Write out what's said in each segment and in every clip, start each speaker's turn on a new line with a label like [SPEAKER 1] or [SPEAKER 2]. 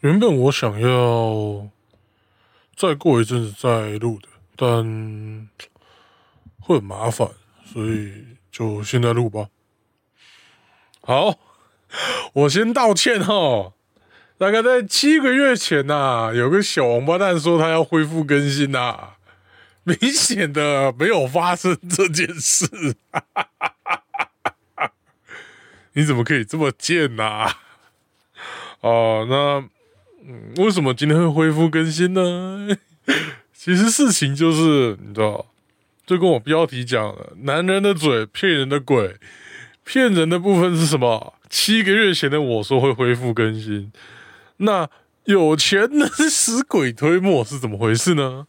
[SPEAKER 1] 原本我想要再过一阵子再录的，但会很麻烦，所以就现在录吧。好，我先道歉哈。大概在七个月前呐，有个小王八蛋说他要恢复更新呐，明显的没有发生这件事。你怎么可以这么贱呐？哦，那。嗯，为什么今天会恢复更新呢？其实事情就是，你知道，就跟我标题讲的，男人的嘴骗人的鬼，骗人的部分是什么？七个月前的我说会恢复更新，那有钱能使鬼推磨是怎么回事呢？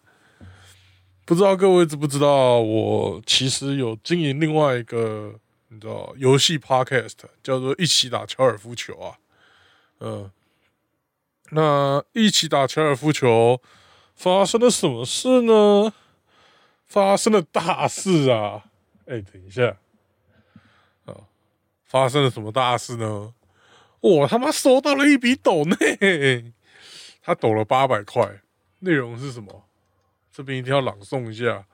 [SPEAKER 1] 不知道各位知不知道，我其实有经营另外一个，你知道，游戏 podcast 叫做一起打高尔夫球啊，嗯。那一起打高尔夫球，发生了什么事呢？发生了大事啊！哎，等一下，啊，发生了什么大事呢？我他妈收到了一笔抖内，他抖了八百块，内容是什么？这边一定要朗诵一下。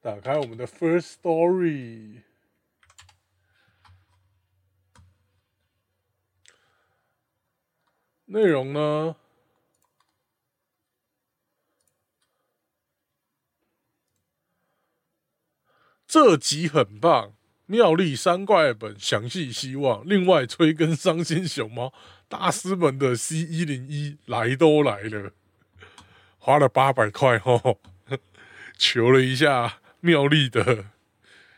[SPEAKER 1] 打开我们的 First Story。内容呢？这集很棒，妙丽三怪本详细希望。另外，催更伤心熊猫大师们的 C 一零一来都来了，花了八百块哦，求了一下妙丽的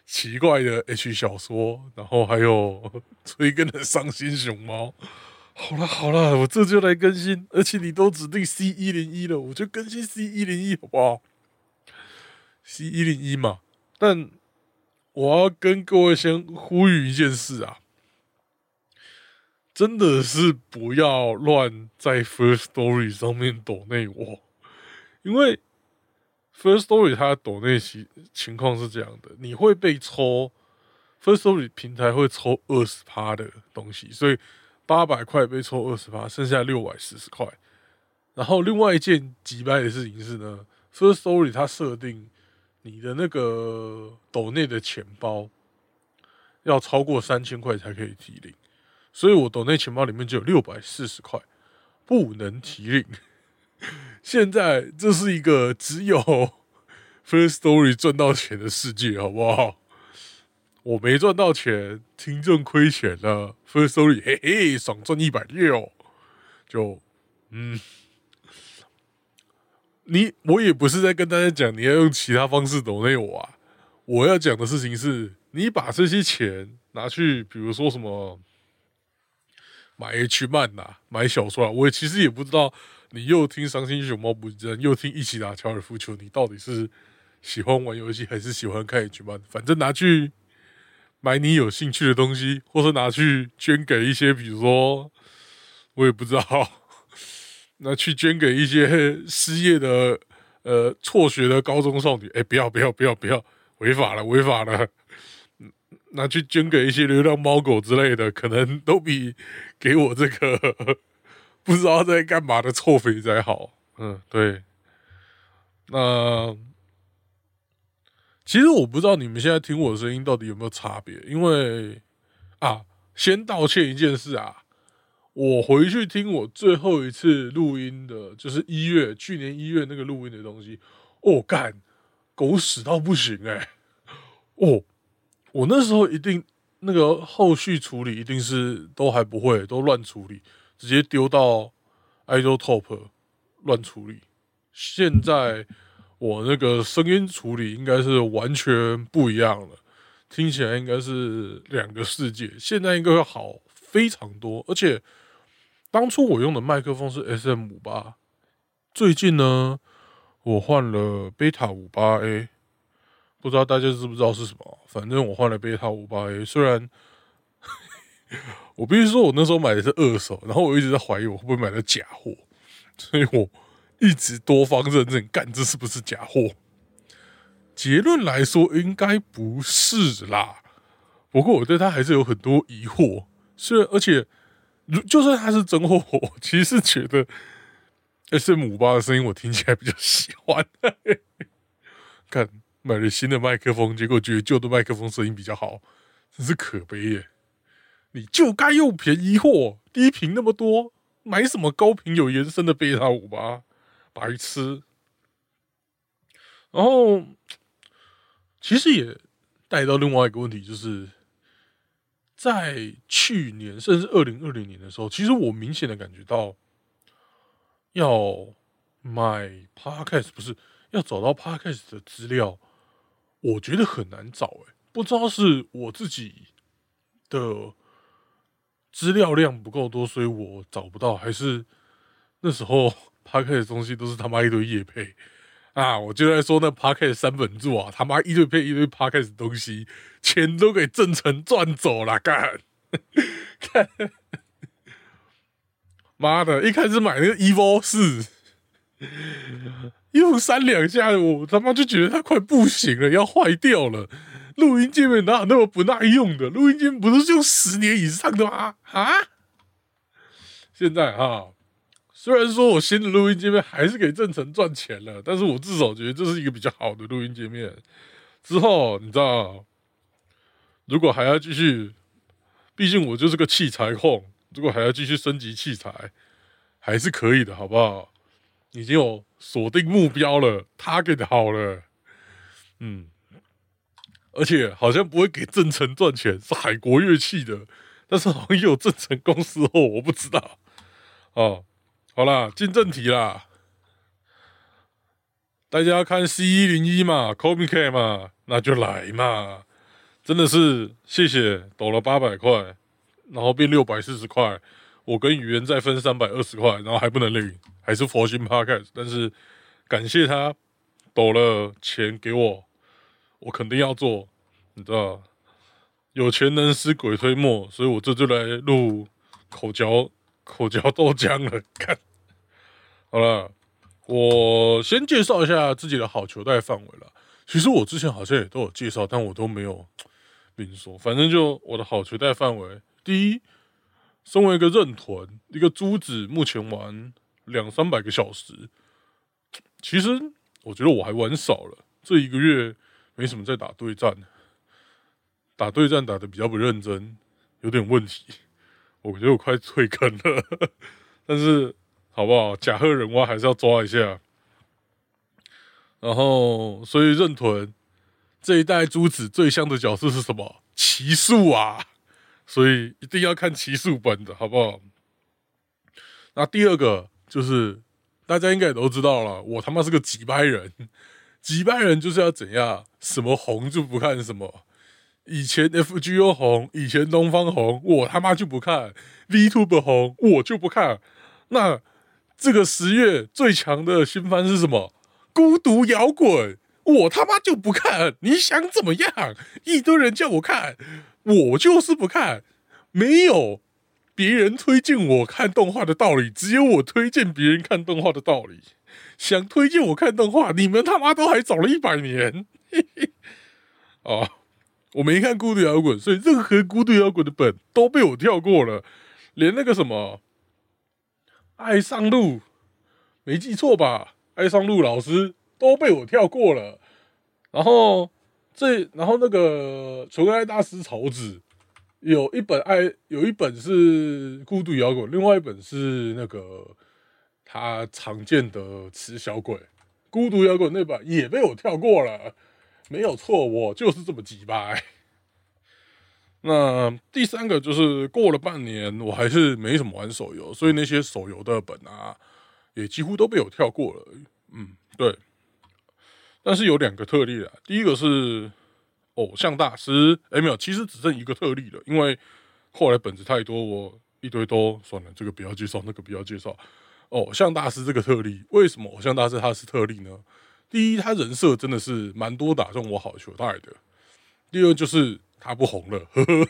[SPEAKER 1] 奇怪的 H 小说，然后还有催更的伤心熊猫。好了好了，我这就来更新，而且你都指定 C 一零一了，我就更新 C 一零一好不好？C 一零一嘛，但我要跟各位先呼吁一件事啊，真的是不要乱在 First Story 上面抖内我，因为 First Story 它抖内情情况是这样的，你会被抽 First Story 平台会抽二十趴的东西，所以。八百块被抽二十八，剩下六百四十块。然后另外一件击败的事情是呢，First Story 它设定你的那个斗内的钱包要超过三千块才可以提领，所以我斗内钱包里面就有六百四十块，不能提领。现在这是一个只有 First Story 赚到钱的世界，好不好？我没赚到钱，听众亏钱了。First Story，嘿嘿，爽赚一百六，就嗯，你我也不是在跟大家讲你要用其他方式抖内我啊。我要讲的事情是，你把这些钱拿去，比如说什么买 H 漫呐，买小说啊。我其实也不知道，你又听伤心熊猫不真，又听一起打高尔夫球，你到底是喜欢玩游戏还是喜欢看 H 漫？反正拿去。买你有兴趣的东西，或者拿去捐给一些，比如说，我也不知道，拿去捐给一些失业的、呃辍学的高中少女。哎，不要不要不要不要，违法了违法了！拿去捐给一些流浪猫狗之类的，可能都比给我这个 不知道在干嘛的臭肥宅好。嗯，对，那。其实我不知道你们现在听我的声音到底有没有差别，因为啊，先道歉一件事啊，我回去听我最后一次录音的，就是一月去年一月那个录音的东西，哦，干狗屎到不行哎，哦，我那时候一定那个后续处理一定是都还不会，都乱处理，直接丢到 idol top 乱处理，现在。我那个声音处理应该是完全不一样了，听起来应该是两个世界。现在应该会好非常多，而且当初我用的麦克风是 S M 五八，最近呢我换了贝塔五八 A，不知道大家知不知道是什么？反正我换了贝塔五八 A，虽然 我必须说我那时候买的是二手，然后我一直在怀疑我会不会买到假货，所以我。一直多方认证，干这是不是假货？结论来说，应该不是啦。不过我对他还是有很多疑惑。虽然而且如就算他是真货，我其实觉得 S M 五八的声音我听起来比较喜欢。看买了新的麦克风，结果觉得旧的麦克风声音比较好，真是可悲耶！你就该用便宜货，低频那么多，买什么高频有延伸的贝塔五八，白痴。然后其实也带到另外一个问题，就是在去年甚至二零二零年的时候，其实我明显的感觉到要买 Podcast 不是。要找到 Podcast 的资料，我觉得很难找哎，不知道是我自己的资料量不够多，所以我找不到，还是那时候 Podcast 的东西都是他妈一堆叶配啊！我就在说那 p a r k e t 三本柱啊，他妈一堆配一堆 p a r k e t 的东西，钱都给郑成赚走了，干！妈的，一开始买那个 Evo 四。用三两下，我他妈就觉得它快不行了，要坏掉了。录音界面哪有那么不耐用的？录音界面不是用十年以上的吗？啊！现在哈，虽然说我新的录音界面还是给正成赚钱了，但是我至少觉得这是一个比较好的录音界面。之后你知道，如果还要继续，毕竟我就是个器材控，如果还要继续升级器材，还是可以的，好不好？已经有锁定目标了，Tag 好了，嗯，而且好像不会给正成赚钱，是海国乐器的，但是好像有正成公司哦，我不知道。哦，好啦，进正题啦，大家看 C 一零一嘛，Kobe K 嘛，那就来嘛，真的是谢谢，抖了八百块，然后变六百四十块。我跟语言再分三百二十块，然后还不能领，还是佛心 podcast，但是感谢他抖了钱给我，我肯定要做，你知道，有钱能使鬼推磨，所以我这就来录口嚼口嚼豆浆了。看，好了，我先介绍一下自己的好球带范围了。其实我之前好像也都有介绍，但我都没有明说。反正就我的好球带范围，第一。身为一个认屯，一个珠子，目前玩两三百个小时，其实我觉得我还玩少了。这一个月没什么在打对战，打对战打的比较不认真，有点问题。我觉得我快退坑了，但是好不好？甲贺人蛙还是要抓一下。然后，所以认屯这一代珠子最香的角色是什么？奇术啊！所以一定要看奇数本的好不好？那第二个就是大家应该也都知道了，我他妈是个几百人，几百人就是要怎样？什么红就不看什么。以前 FGO 红，以前东方红，我他妈就不看。VTube 红，我就不看。那这个十月最强的新番是什么？孤独摇滚，我他妈就不看。你想怎么样？一堆人叫我看。我就是不看，没有别人推荐我看动画的道理，只有我推荐别人看动画的道理。想推荐我看动画，你们他妈都还早了一百年。哦，我没看孤独摇滚，所以任何孤独摇滚的本都被我跳过了，连那个什么爱上路，没记错吧？爱上路老师都被我跳过了，然后。这然后那个纯爱大师曹子有一本爱有一本是孤独摇滚，另外一本是那个他常见的雌小鬼。孤独摇滚那本也被我跳过了，没有错，我就是这么鸡掰。那第三个就是过了半年，我还是没什么玩手游，所以那些手游的本啊，也几乎都被我跳过了。嗯，对。但是有两个特例啊，第一个是偶像大师，哎没有，其实只剩一个特例了，因为后来本子太多，我一堆都算了，这个不要介绍，那个不要介绍。偶像大师这个特例，为什么偶像大师他是特例呢？第一，他人设真的是蛮多打中我好球带的；第二，就是他不红了，呵呵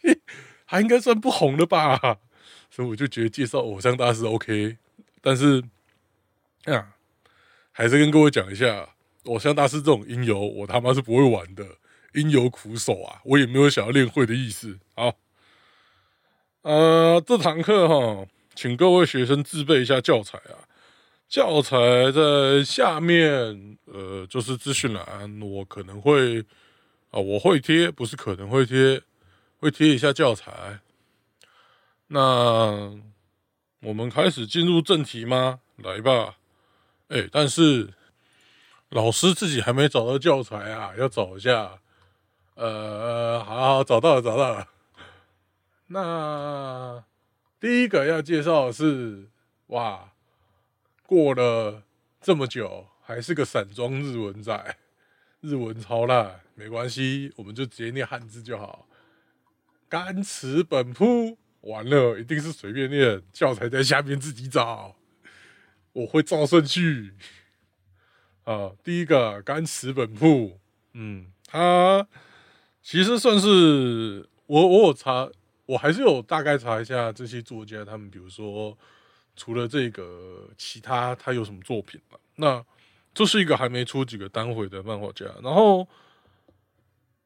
[SPEAKER 1] 还应该算不红了吧？所以我就觉得介绍偶像大师 OK，但是啊，还是跟各位讲一下。偶像大师这种音游，我他妈是不会玩的，音游苦手啊！我也没有想要练会的意思。好，呃，这堂课哈，请各位学生自备一下教材啊。教材在下面，呃，就是资讯栏，我可能会啊，我会贴，不是可能会贴，会贴一下教材。那我们开始进入正题吗？来吧。哎，但是老师自己还没找到教材啊，要找一下。呃，好好找到了，找到了。那第一个要介绍的是，哇，过了这么久，还是个散装日文仔，日文超烂，没关系，我们就直接念汉字就好。干词本铺完了，一定是随便念，教材在下面自己找，我会照顺序。啊，第一个干词本铺，嗯，它其实算是我我有查。我还是有大概查一下这些作家，他们比如说除了这个，其他他有什么作品吗？那这是一个还没出几个单回的漫画家，然后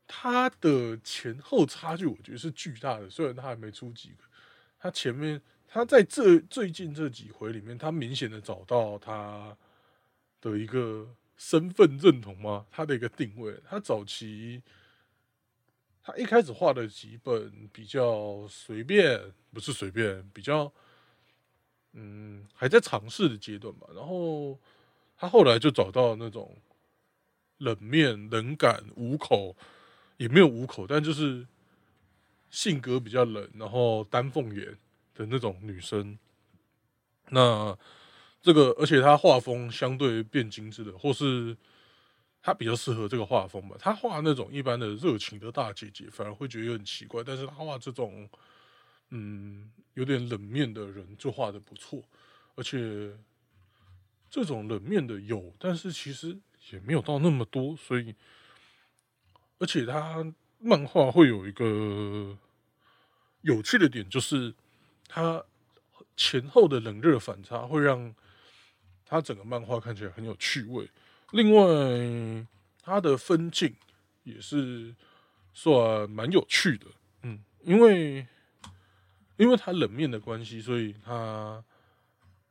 [SPEAKER 1] 他的前后差距我觉得是巨大的。虽然他还没出几个，他前面他在这最近这几回里面，他明显的找到他的一个身份认同吗？他的一个定位，他早期。他一开始画的几本比较随便，不是随便，比较，嗯，还在尝试的阶段吧。然后他后来就找到那种冷面、冷感、无口，也没有无口，但就是性格比较冷，然后丹凤眼的那种女生。那这个，而且他画风相对变精致的，或是。他比较适合这个画风吧。他画那种一般的热情的大姐姐，反而会觉得有点奇怪。但是他画这种，嗯，有点冷面的人，就画的不错。而且这种冷面的有，但是其实也没有到那么多。所以，而且他漫画会有一个有趣的点，就是他前后的冷热反差，会让他整个漫画看起来很有趣味。另外，他的分镜也是算蛮有趣的，嗯，因为因为他冷面的关系，所以他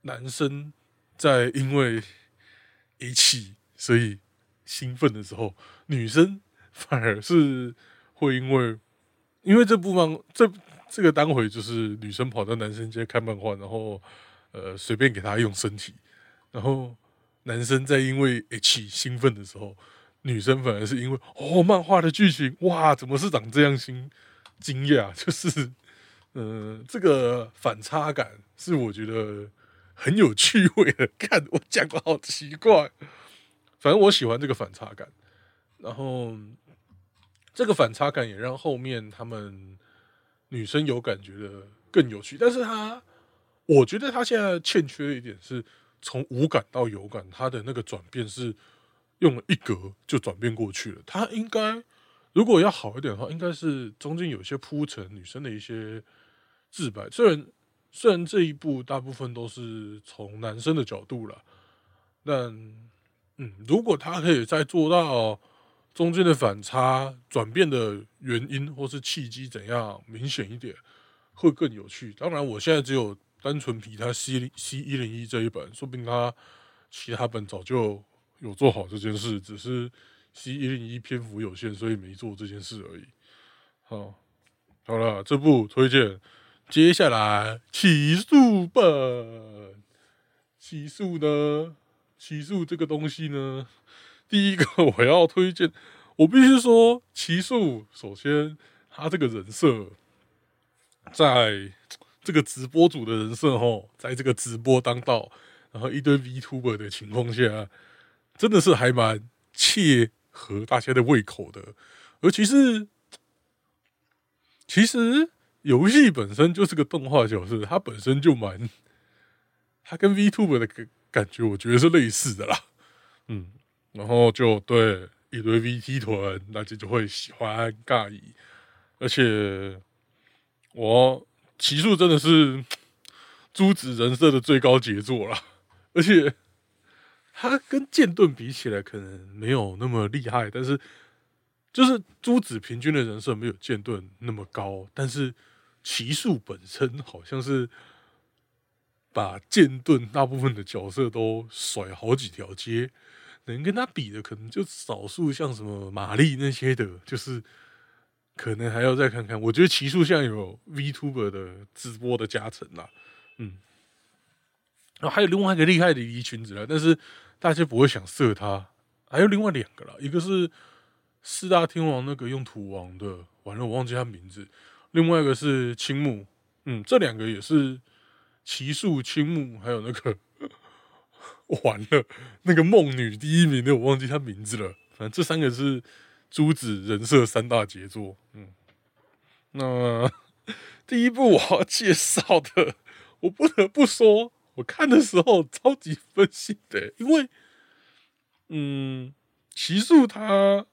[SPEAKER 1] 男生在因为一起所以兴奋的时候，女生反而是会因为因为这部分这这个单回就是女生跑到男生家看漫画，然后呃随便给他用身体，然后。男生在因为 H 兴奋的时候，女生反而是因为哦，漫画的剧情哇，怎么是长这样？惊惊讶，就是，嗯，这个反差感是我觉得很有趣味的。看我讲的好奇怪，反正我喜欢这个反差感。然后这个反差感也让后面他们女生有感觉的更有趣。但是他，我觉得他现在欠缺一点是。从无感到有感，他的那个转变是用了一格就转变过去了。他应该如果要好一点的话，应该是中间有些铺陈女生的一些自白。虽然虽然这一部大部分都是从男生的角度了，但嗯，如果他可以再做到中间的反差转变的原因或是契机怎样明显一点，会更有趣。当然，我现在只有。单纯比他 C C 一零一这一本，说不定他其他本早就有做好这件事，只是 C 一零一篇幅有限，所以没做这件事而已。好，好了，这部推荐。接下来起诉吧，起诉呢？起诉这个东西呢？第一个我要推荐，我必须说，起诉首先他这个人设在。这个直播主的人设吼，在这个直播当道，然后一堆 Vtuber 的情况下，真的是还蛮切合大家的胃口的。而其实，其实游戏本身就是个动画角色，它本身就蛮，它跟 VTube 的感感觉，我觉得是类似的啦。嗯，然后就对一堆 VT 团，大家就会喜欢尬意，而且我。奇数真的是 朱子人设的最高杰作了，而且他跟剑盾比起来可能没有那么厉害，但是就是朱子平均的人设没有剑盾那么高，但是奇术本身好像是把剑盾大部分的角色都甩好几条街，能跟他比的可能就少数像什么玛丽那些的，就是可能还要再看看。我觉得奇数像有 VTuber 的直播的加成啦，嗯，然后还有另外一个厉害的离裙子了，但是大家不会想射他。还有另外两个啦，一个是四大天王那个用土王的，完了我忘记他名字。另外一个是青木，嗯，这两个也是奇树青木，还有那个 完了那个梦女第一名的，我忘记他名字了。反正这三个是珠子人设三大杰作。嗯，那 第一部我要介绍的，我不得不说，我看的时候超级分心的，因为嗯，奇树他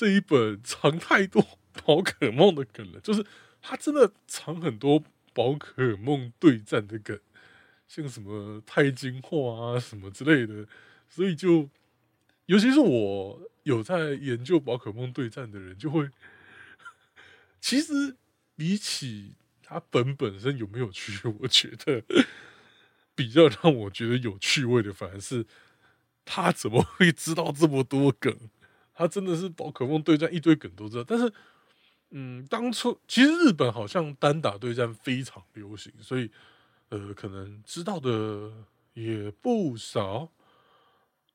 [SPEAKER 1] 这一本藏太多。宝可梦的梗了，就是他真的藏很多宝可梦对战的梗，像什么钛金化啊什么之类的，所以就尤其是我有在研究宝可梦对战的人，就会 其实比起他本本身有没有趣，我觉得比较让我觉得有趣味的，反而是他怎么会知道这么多梗？他真的是宝可梦对战一堆梗都知道，但是。嗯，当初其实日本好像单打对战非常流行，所以呃，可能知道的也不少。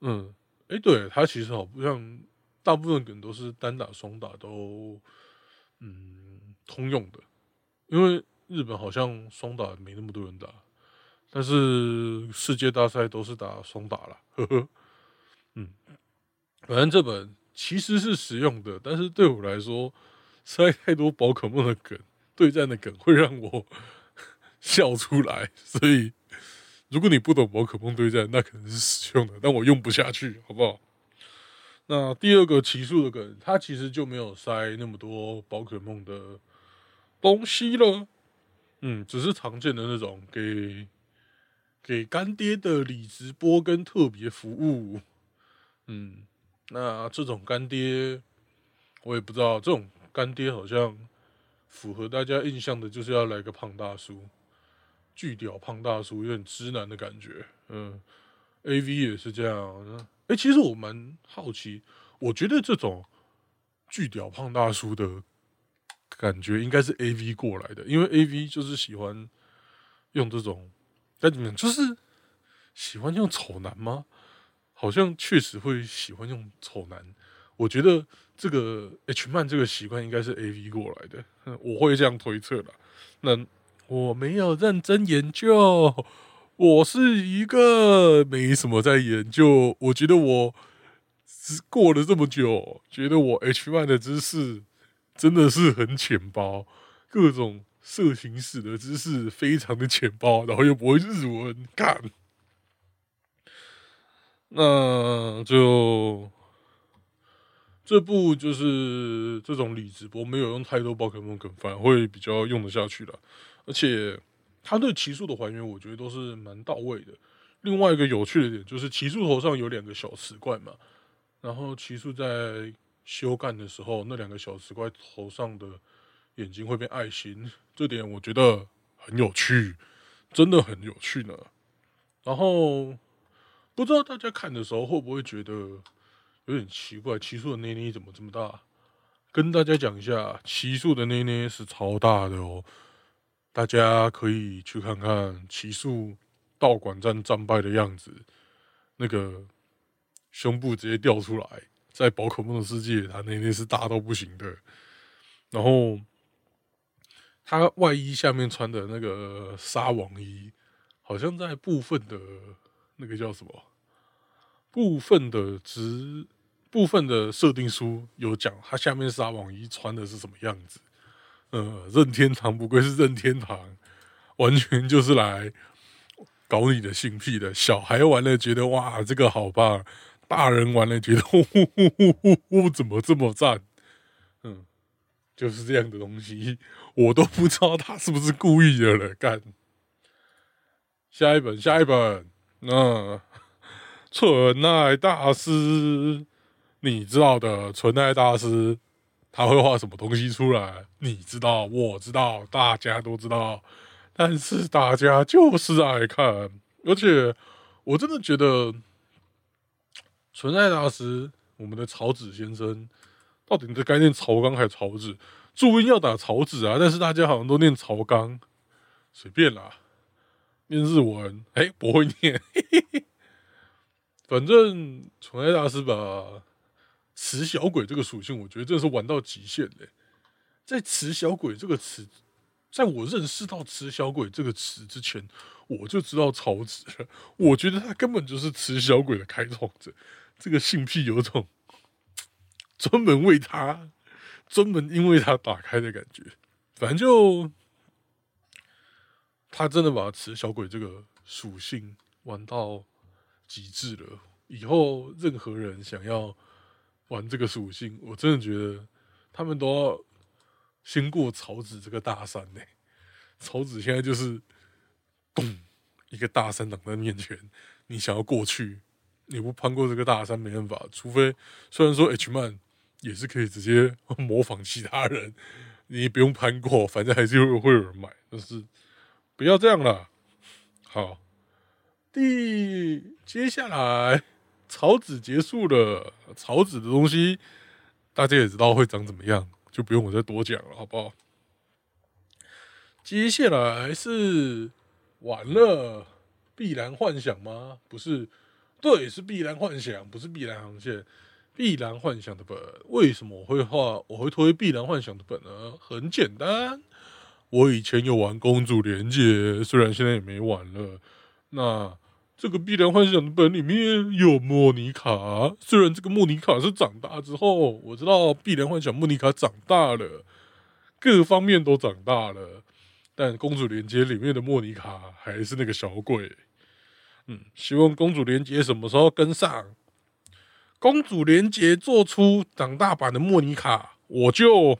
[SPEAKER 1] 嗯，哎，对他其实好像大部分梗都是单打、双打都嗯通用的，因为日本好像双打没那么多人打，但是世界大赛都是打双打了。呵呵，嗯，反正这本其实是实用的，但是对我来说。实在太多宝可梦的梗，对战的梗会让我笑出来，所以如果你不懂宝可梦对战，那可能是实用的，但我用不下去，好不好？那第二个奇数的梗，它其实就没有塞那么多宝可梦的东西了，嗯，只是常见的那种给给干爹的礼直播跟特别服务，嗯，那这种干爹我也不知道这种。干爹好像符合大家印象的，就是要来个胖大叔，巨屌胖大叔，有点直男的感觉。嗯，A V 也是这样。哎，其实我蛮好奇，我觉得这种巨屌胖大叔的感觉，应该是 A V 过来的，因为 A V 就是喜欢用这种，该怎么讲，就是喜欢用丑男吗？好像确实会喜欢用丑男。我觉得这个 H 漫这个习惯应该是 A V 过来的，我会这样推测的。那我没有认真研究，我是一个没什么在研究。我觉得我过了这么久，觉得我 H 漫的知识真的是很浅薄，各种色情史的知识非常的浅薄，然后又不会日文，干，那就。这部就是这种理直播，没有用太多宝可梦梗，反而会比较用得下去的。而且他对奇数的还原，我觉得都是蛮到位的。另外一个有趣的点就是，奇数头上有两个小磁怪嘛，然后奇数在修干的时候，那两个小磁怪头上的眼睛会变爱心，这点我觉得很有趣，真的很有趣呢。然后不知道大家看的时候会不会觉得？有点奇怪，奇数的内内怎么这么大？跟大家讲一下，奇数的内内是超大的哦，大家可以去看看奇数道馆战战败的样子，那个胸部直接掉出来，在宝可梦的世界，它内内是大到不行的。然后，他外衣下面穿的那个纱网衣，好像在部分的那个叫什么？部分的直。部分的设定书有讲，他下面纱网衣穿的是什么样子？呃，任天堂不愧是任天堂，完全就是来搞你的性癖的。小孩玩了觉得哇，这个好棒；大人玩了觉得呼 呼呼呼呼呼，怎么这么赞？嗯，就是这样的东西，我都不知道他是不是故意的了。干，下一本，下一本，那纯爱大师。你知道的纯爱大师，他会画什么东西出来？你知道，我知道，大家都知道，但是大家就是爱看，而且我真的觉得纯爱大师，我们的曹子先生，到底你的该念曹刚还是曹子？注音要打曹子啊，但是大家好像都念曹刚，随便啦。念日文，哎，不会念。反正纯爱大师把雌小鬼这个属性，我觉得真的是玩到极限嘞。在雌小鬼这个词，在我认识到雌小鬼这个词之前，我就知道曹子了。我觉得他根本就是雌小鬼的开创者。这个性癖有种专门为他、专门因为他打开的感觉。反正就。他真的把雌小鬼这个属性玩到极致了。以后任何人想要玩这个属性，我真的觉得他们都要先过草子这个大山呢。草子现在就是咚一个大山挡在面前，你想要过去，你不攀过这个大山没办法。除非虽然说 H 曼也是可以直接模仿其他人，你不用攀过，反正还是会有人买，但是。不要这样了，好，第接下来草纸结束了，草纸的东西大家也知道会长怎么样，就不用我再多讲了，好不好？接下来是完了，必然幻想吗？不是，对，是必然幻想，不是必然航线，必然幻想的本。为什么我会画？我会推必然幻想的本呢？很简单。我以前有玩公主连接，虽然现在也没玩了。那这个《碧蓝幻想》的本里面有莫妮卡，虽然这个莫妮卡是长大之后，我知道《碧蓝幻想》莫妮卡长大了，各方面都长大了，但公主连接里面的莫妮卡还是那个小鬼。嗯，希望公主连接什么时候跟上？公主连接做出长大版的莫妮卡，我就。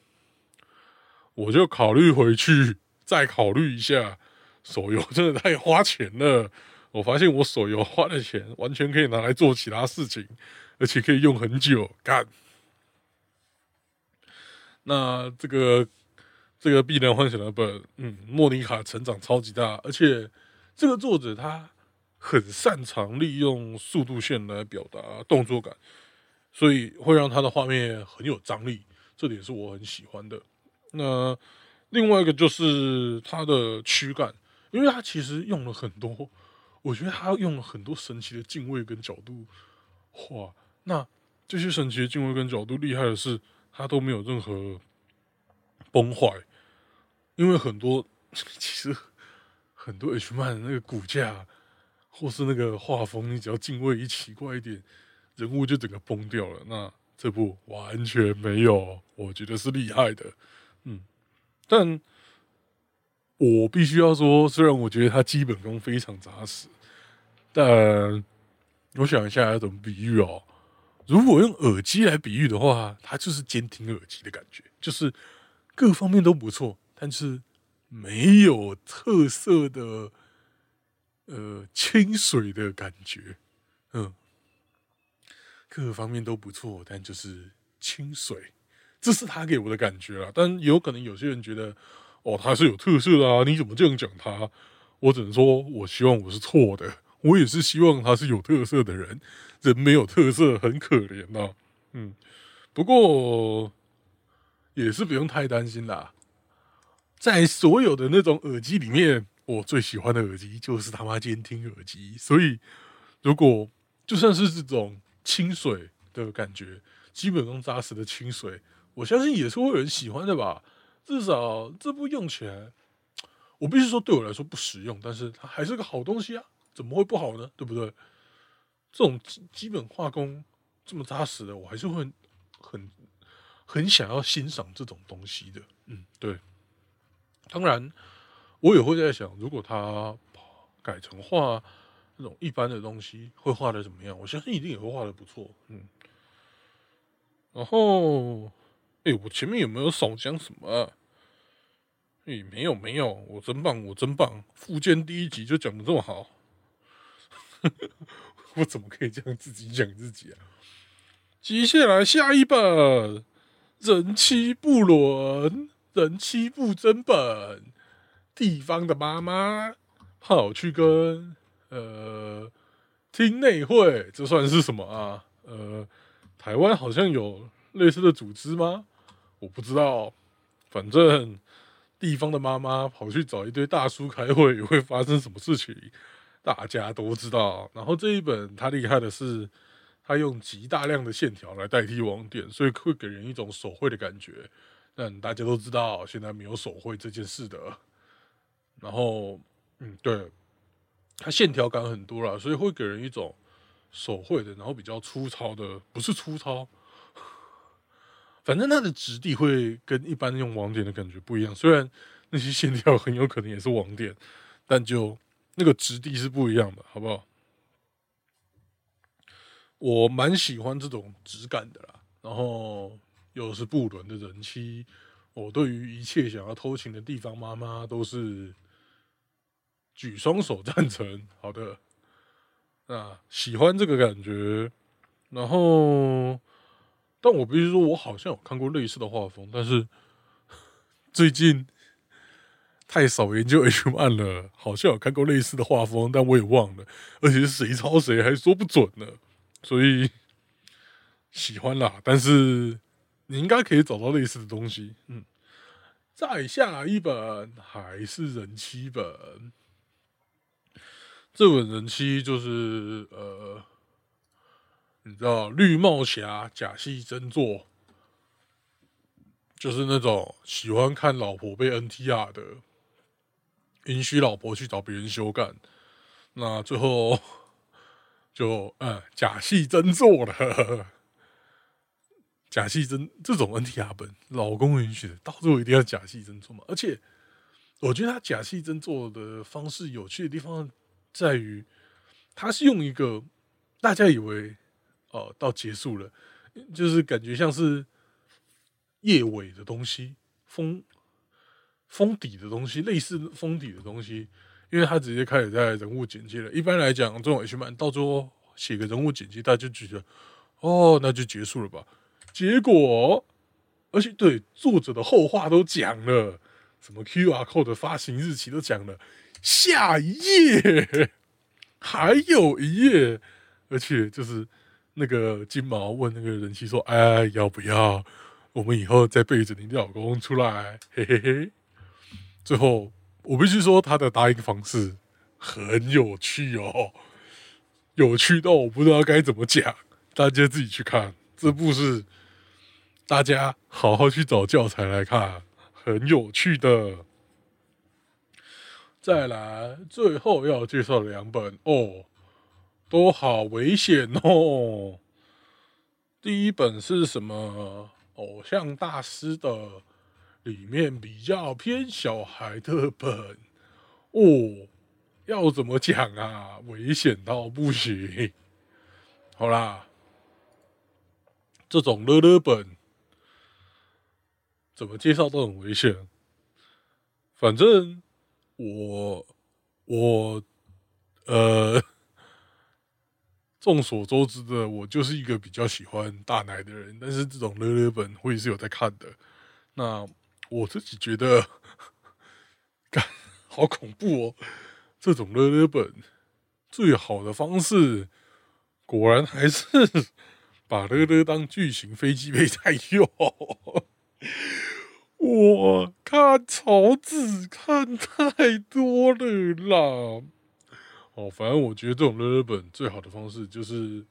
[SPEAKER 1] 我就考虑回去，再考虑一下。手游真的太花钱了。我发现我手游花的钱完全可以拿来做其他事情，而且可以用很久。干。那这个这个《碧蓝幻想》的本，嗯，莫妮卡成长超级大，而且这个作者他很擅长利用速度线来表达动作感，所以会让他的画面很有张力，这点是我很喜欢的。那另外一个就是它的躯干，因为它其实用了很多，我觉得它用了很多神奇的敬畏跟角度画。那这些神奇的敬畏跟角度厉害的是，它都没有任何崩坏。因为很多 其实很多 H 漫那个骨架或是那个画风，你只要敬畏一奇怪一点，人物就整个崩掉了。那这部完全没有，我觉得是厉害的。但我必须要说，虽然我觉得它基本功非常扎实，但我想一下要怎么比喻哦。如果用耳机来比喻的话，它就是监听耳机的感觉，就是各方面都不错，但是没有特色的呃清水的感觉。嗯，各方面都不错，但就是清水。这是他给我的感觉啦，但有可能有些人觉得，哦，他是有特色的啊，你怎么这样讲他？我只能说，我希望我是错的，我也是希望他是有特色的人，人没有特色很可怜呐。嗯，不过也是不用太担心啦，在所有的那种耳机里面，我最喜欢的耳机就是他妈监听耳机，所以如果就算是这种清水的感觉，基本功扎实的清水。我相信也是会有人喜欢的吧，至少这部用起来，我必须说对我来说不实用，但是它还是个好东西啊，怎么会不好呢？对不对？这种基本画工这么扎实的，我还是会很很想要欣赏这种东西的。嗯，对。当然，我也会在想，如果他改成画那种一般的东西，会画的怎么样？我相信一定也会画的不错。嗯，然后。哎，我前面有没有少讲什么？哎，没有没有，我真棒，我真棒！附件第一集就讲的这么好，我怎么可以这样自己讲自己啊？接下来下一本人妻不伦，人妻不真本，地方的妈妈跑去跟呃听内会，这算是什么啊？呃，台湾好像有类似的组织吗？我不知道，反正地方的妈妈跑去找一堆大叔开会，会发生什么事情，大家都知道。然后这一本它厉害的是。它用极大量的线条来代替网点，所以会给人一种手绘的感觉。但大家都知道，现在没有手绘这件事的。然后，嗯，对，它线条感很多了，所以会给人一种手绘的，然后比较粗糙的，不是粗糙，反正它的质地会跟一般用网点的感觉不一样。虽然那些线条很有可能也是网点，但就那个质地是不一样的，好不好？我蛮喜欢这种质感的啦，然后又是布伦的人妻，我对于一切想要偷情的地方妈妈都是举双手赞成。好的，啊，喜欢这个感觉，然后，但我必须说，我好像有看过类似的画风，但是 最近太少研究 H 漫了，好像有看过类似的画风，但我也忘了，而且是谁抄谁还说不准呢。所以喜欢啦，但是你应该可以找到类似的东西。嗯，再下一本还是人妻本，这本人妻就是呃，你知道绿帽侠假戏真做，就是那种喜欢看老婆被 NTR 的，允许老婆去找别人修干，那最后。就嗯，假戏真做了，假戏真这种 NTR 本，老公允许的，到最后一定要假戏真做嘛。而且，我觉得他假戏真做的方式有趣的地方在于，他是用一个大家以为哦到结束了，就是感觉像是叶尾的东西，封封底的东西，类似封底的东西。因为他直接开始在人物简介了。一般来讲，这种 H 漫到最后写个人物简介，大家就觉得哦，那就结束了吧。结果，而且对作者的后话都讲了，什么 QR code 的发行日期都讲了，下一页 还有一页，而且就是那个金毛问那个人妻说：“哎，要不要我们以后再背着你老公出来？”嘿嘿嘿，最后。我必须说，他的答应方式很有趣哦，有趣到我不知道该怎么讲，大家自己去看。这部是大家好好去找教材来看，很有趣的。再来，最后要介绍两本哦，都好危险哦。第一本是什么？偶像大师的。里面比较偏小孩的本哦，要怎么讲啊？危险到不行。好啦，这种乐乐本怎么介绍都很危险。反正我我呃，众所周知的，我就是一个比较喜欢大奶的人，但是这种乐乐本我也是有在看的。那我自己觉得，好恐怖哦！这种乐乐本最好的方式，果然还是把乐乐当巨型飞机杯在用。我看草纸看太多了啦。哦，反正我觉得这种乐乐本最好的方式就是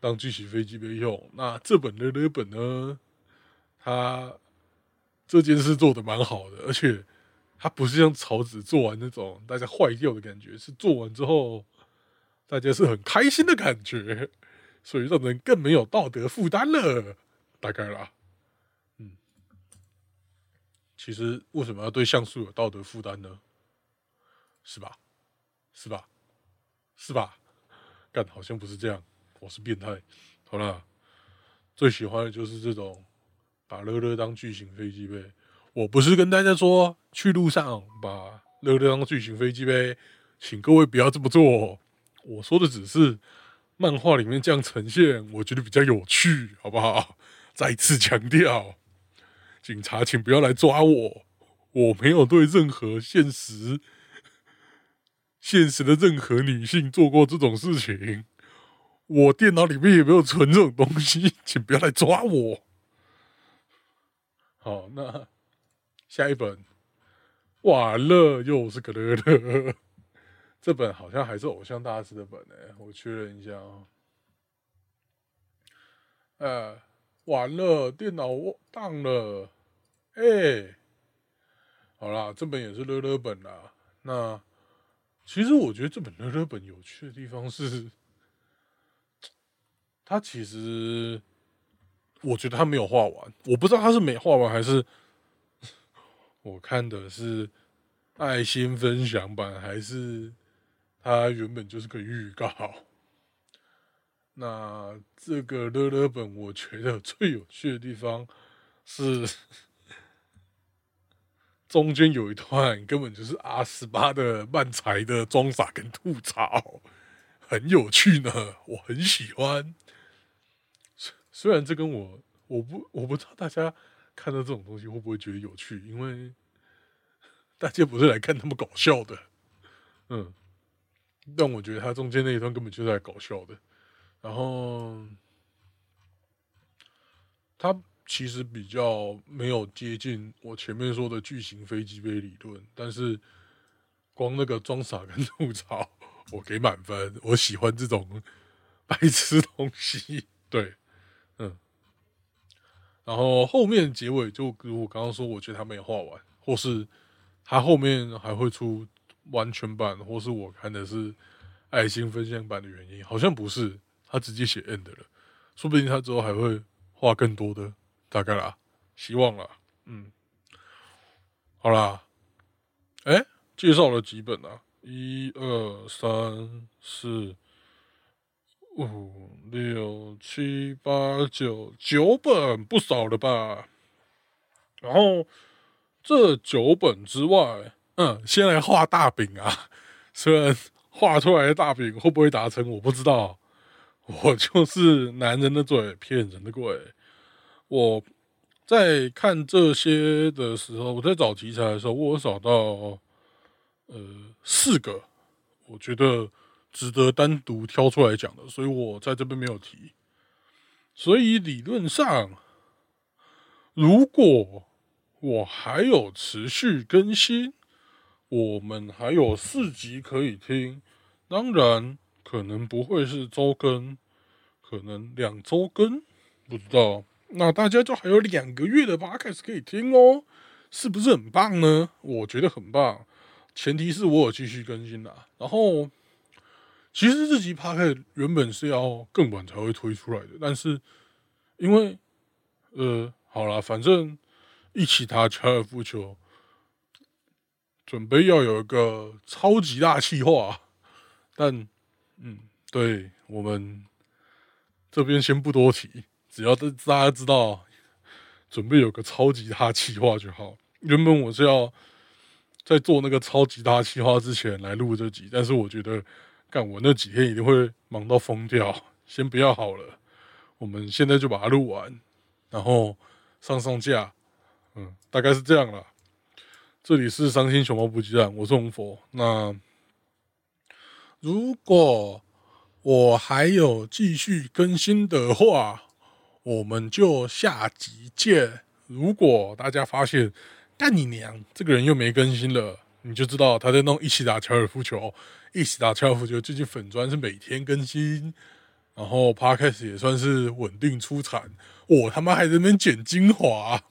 [SPEAKER 1] 当巨型飞机杯用。那这本乐乐本呢，它。这件事做的蛮好的，而且它不是像草纸做完那种大家坏掉的感觉，是做完之后大家是很开心的感觉，所以让人更没有道德负担了。大概啦，嗯，其实为什么要对像素有道德负担呢？是吧？是吧？是吧？干好像不是这样，我是变态。好了，最喜欢的就是这种。把乐乐当巨型飞机呗，我不是跟大家说去路上把乐乐当巨型飞机呗，请各位不要这么做。我说的只是漫画里面这样呈现，我觉得比较有趣，好不好？再次强调，警察，请不要来抓我，我没有对任何现实、现实的任何女性做过这种事情。我电脑里面也没有存这种东西，请不要来抓我。好，那下一本，完了，又是个乐乐。这本好像还是偶像大师的本哎，我确认一下啊。呃，完了，电脑当了，哎，好啦，这本也是乐乐本啦。那其实我觉得这本乐乐本有趣的地方是。他其实，我觉得他没有画完，我不知道他是没画完还是我看的是爱心分享版，还是他原本就是个预告。那这个乐乐本，我觉得最有趣的地方是中间有一段根本就是阿十八的漫才的装傻跟吐槽，很有趣呢，我很喜欢。虽然这跟我我不我不知道大家看到这种东西会不会觉得有趣，因为 大家不是来看他们搞笑的，嗯，但我觉得他中间那一段根本就是来搞笑的。然后他其实比较没有接近我前面说的巨型飞机杯理论，但是光那个装傻跟 吐槽，我给满分。我喜欢这种白痴东西，对。嗯，然后后面结尾就如我刚刚说，我觉得他没有画完，或是他后面还会出完全版，或是我看的是爱心分享版的原因，好像不是他直接写 end 了，说不定他之后还会画更多的，大概啦，希望啦，嗯，好啦，哎，介绍了几本啊？一二三四。五六七八九九本不少了吧？然后这九本之外，嗯，先来画大饼啊！虽然画出来的大饼会不会达成，我不知道。我就是男人的嘴，骗人的鬼。我在看这些的时候，我在找题材的时候，我找到呃四个，我觉得。值得单独挑出来讲的，所以我在这边没有提。所以理论上，如果我还有持续更新，我们还有四集可以听。当然，可能不会是周更，可能两周更，不知道。那大家就还有两个月的 podcast 可以听哦，是不是很棒呢？我觉得很棒，前提是我有继续更新啦。然后。其实这集 podcast 原本是要更晚才会推出来的，但是因为呃，好了，反正一起打高尔夫球，准备要有一个超级大气化，但嗯，对我们这边先不多提，只要大大家知道准备有个超级大企划就好。原本我是要在做那个超级大企划之前来录这集，但是我觉得。干我那几天一定会忙到疯掉，先不要好了，我们现在就把它录完，然后上上架，嗯，大概是这样了。这里是伤心熊猫补给站，我是红佛。那如果我还有继续更新的话，我们就下集见。如果大家发现干你娘，这个人又没更新了，你就知道他在弄一起打高尔夫球。一起打高尔夫球，最近粉砖是每天更新，然后 podcast 也算是稳定出产。我他妈还在那边剪精华，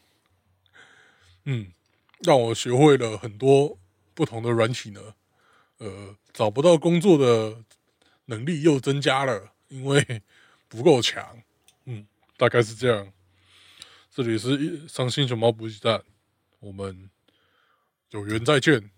[SPEAKER 1] 嗯，让我学会了很多不同的软体呢。呃，找不到工作的能力又增加了，因为不够强。大概是这样。这里是伤心熊猫补给站，我们有缘再见。